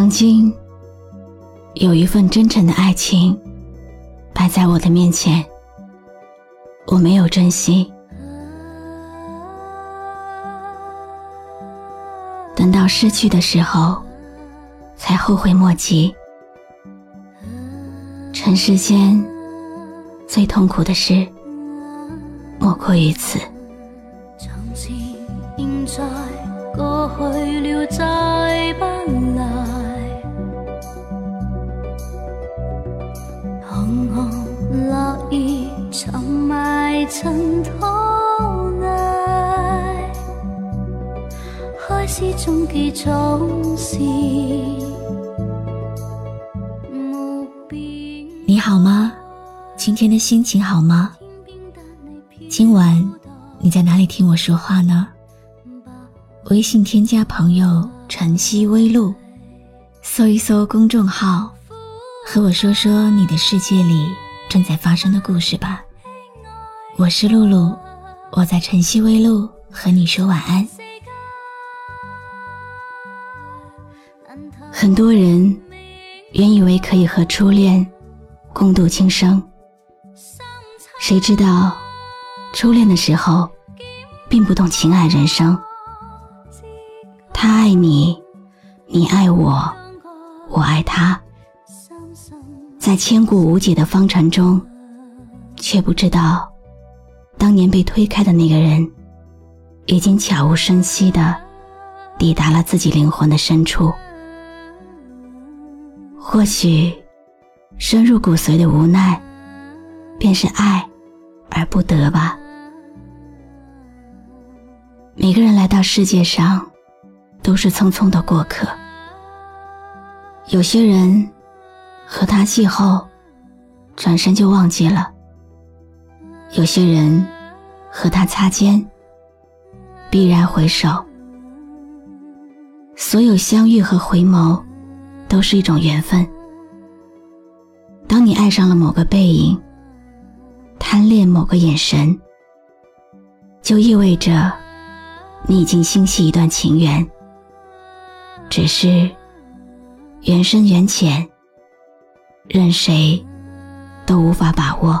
曾经有一份真诚的爱情摆在我的面前，我没有珍惜。等到失去的时候，才后悔莫及。尘世间最痛苦的事，莫过于此。你好吗？今天的心情好吗？今晚你在哪里听我说话呢？微信添加朋友晨曦微露，搜一搜公众号，和我说说你的世界里正在发生的故事吧。我是露露，我在晨曦微露和你说晚安。很多人原以为可以和初恋共度今生，谁知道初恋的时候并不懂情爱人生。他爱你，你爱我，我爱他，在千古无解的方程中，却不知道。当年被推开的那个人，已经悄无声息的抵达了自己灵魂的深处。或许，深入骨髓的无奈，便是爱而不得吧。每个人来到世界上，都是匆匆的过客。有些人和他邂逅，转身就忘记了。有些人和他擦肩，必然回首。所有相遇和回眸，都是一种缘分。当你爱上了某个背影，贪恋某个眼神，就意味着你已经心系一段情缘。只是缘深缘浅，任谁都无法把握。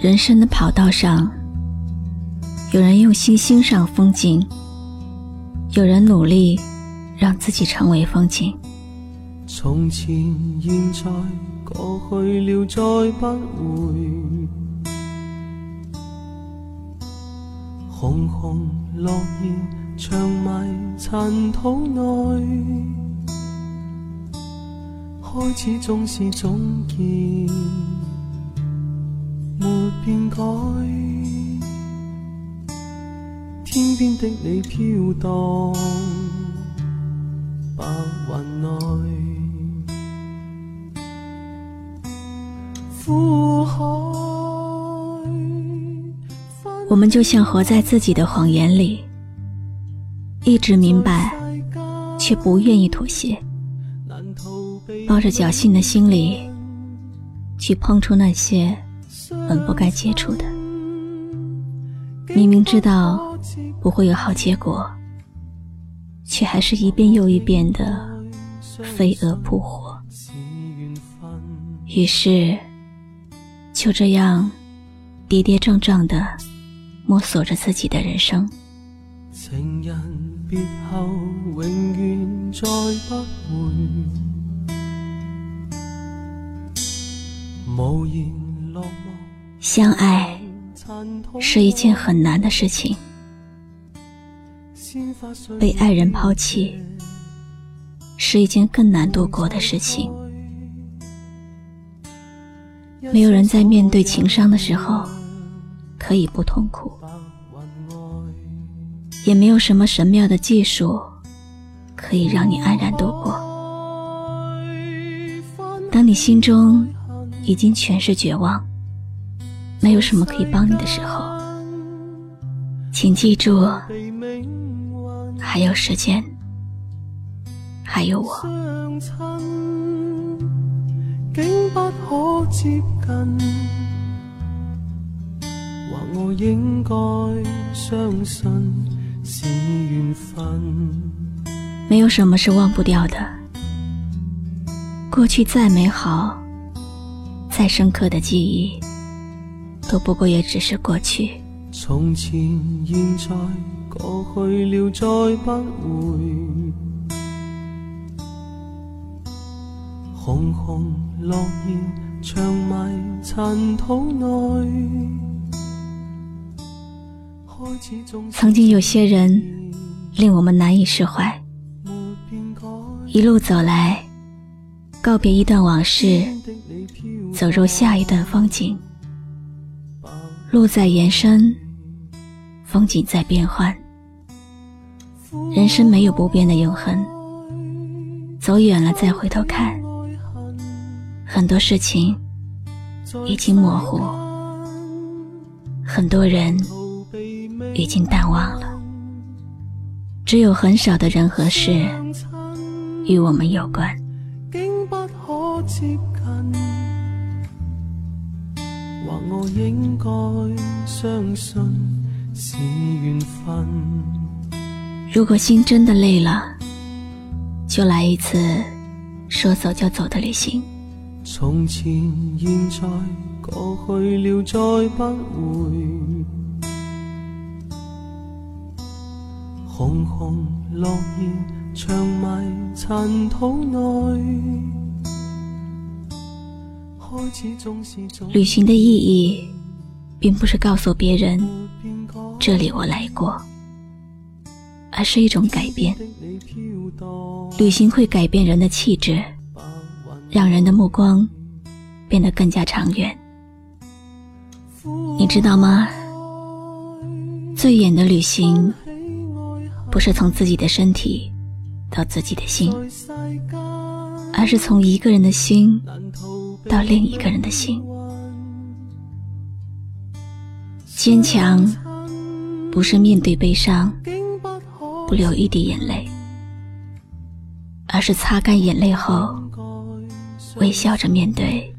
人生的跑道上，有人用心欣赏风景，有人努力让自己成为风景。从前、现在、过去了，再不回。红红落叶长埋尘土内，开始总是总结。变改，天边的你飘荡白云内，苦海。我们就像活在自己的谎言里，一直明白，却不愿意妥协，抱着侥幸的心理，去碰触那些。本不该接触的，明明知道不会有好结果，却还是一遍又一遍的飞蛾扑火。于是，就这样跌跌撞撞的摸索着自己的人生。情人别后，永远再不回。相爱是一件很难的事情，被爱人抛弃是一件更难度过的事情。没有人在面对情伤的时候可以不痛苦，也没有什么神妙的技术可以让你安然度过。当你心中已经全是绝望。没有什么可以帮你的时候，请记住，还有时间，还有我。没有什么是忘不掉的，过去再美好、再深刻的记忆。都不过也只是过去。从前、现在、过去了，再不回。红红落叶长埋尘土内。曾经有些人令我们难以释怀，一路走来，告别一段往事，走入下一段风景。路在延伸，风景在变换。人生没有不变的永恒。走远了再回头看，很多事情已经模糊，很多人已经淡忘了。只有很少的人和事与我们有关。我应该相信是缘分。如果心真的累了，就来一次说走就走的旅行。从前、现在、过去了，再不回。红红落叶长埋尘土内。旅行的意义，并不是告诉别人这里我来过，而是一种改变。旅行会改变人的气质，让人的目光变得更加长远。你知道吗？最远的旅行，不是从自己的身体到自己的心，而是从一个人的心。到另一个人的心，坚强不是面对悲伤不流一滴眼泪，而是擦干眼泪后微笑着面对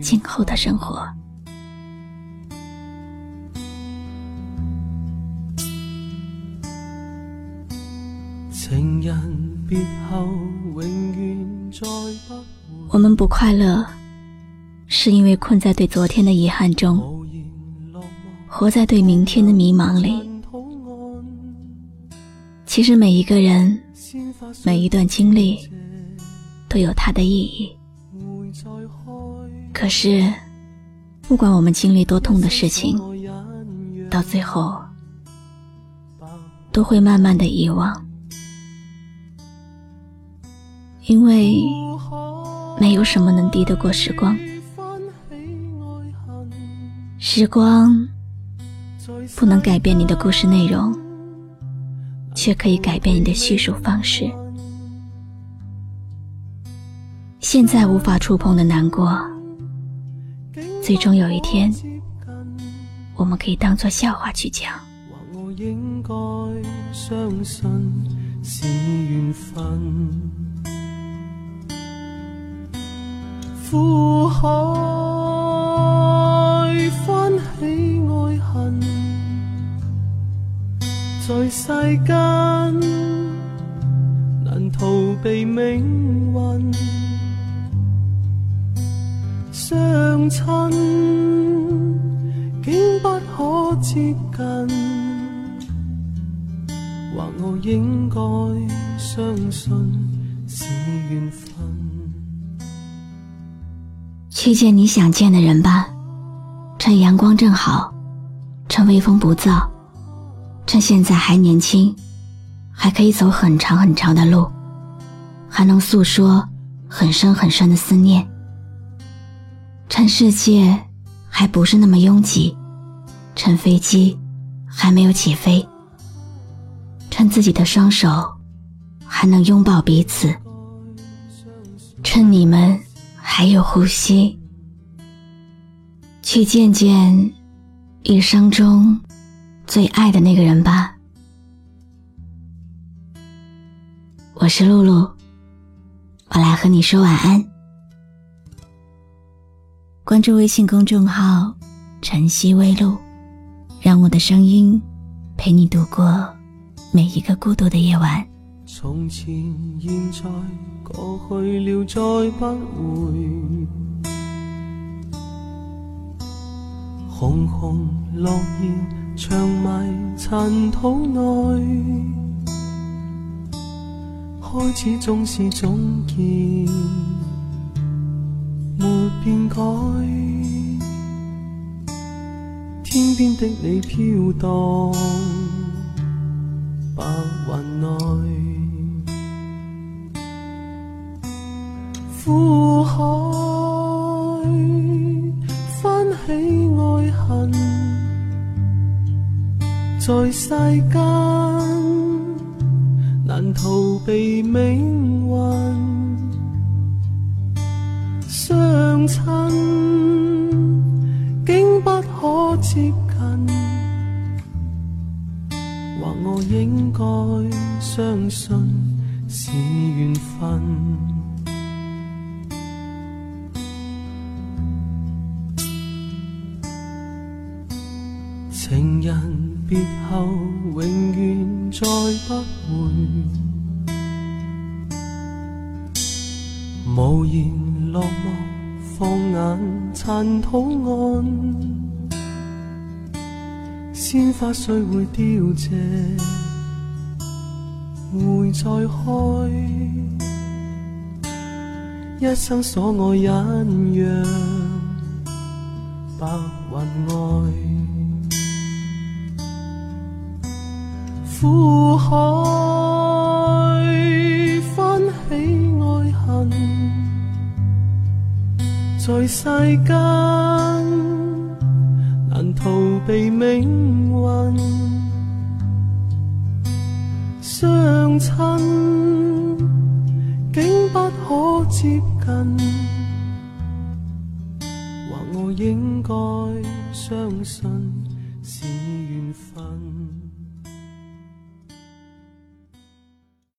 今后的生活。情人别后，永远再不。我们不快乐，是因为困在对昨天的遗憾中，活在对明天的迷茫里。其实每一个人，每一段经历，都有它的意义。可是，不管我们经历多痛的事情，到最后，都会慢慢的遗忘，因为。没有什么能敌得过时光，时光不能改变你的故事内容，却可以改变你的叙述方式。现在无法触碰的难过，最终有一天，我们可以当做笑话去讲。苦海翻起爱。恨在世间难逃避命运相亲竟不可接近。或我应该相信是缘分。去见你想见的人吧，趁阳光正好，趁微风不燥，趁现在还年轻，还可以走很长很长的路，还能诉说很深很深的思念。趁世界还不是那么拥挤，趁飞机还没有起飞，趁自己的双手还能拥抱彼此，趁你们还有呼吸，去见见一生中最爱的那个人吧。我是露露，我来和你说晚安。关注微信公众号“晨曦微露”，让我的声音陪你度过每一个孤独的夜晚。从前、现在、过去了，再不回。红红落叶长埋尘土内，开始总是总结。没变改，天边的你飘荡白云内，海翻起爱恨，在世间难逃避命运。相亲，竟不可接近，或我应该相信是缘分。别后，永远再不回，无言。落寞，放眼残土岸，鲜花虽会凋谢，会再开。一生所爱忍让，白云外，苦海翻起爱恨。在世间难逃避命运，相亲竟不可接近，或我应该相信是缘分。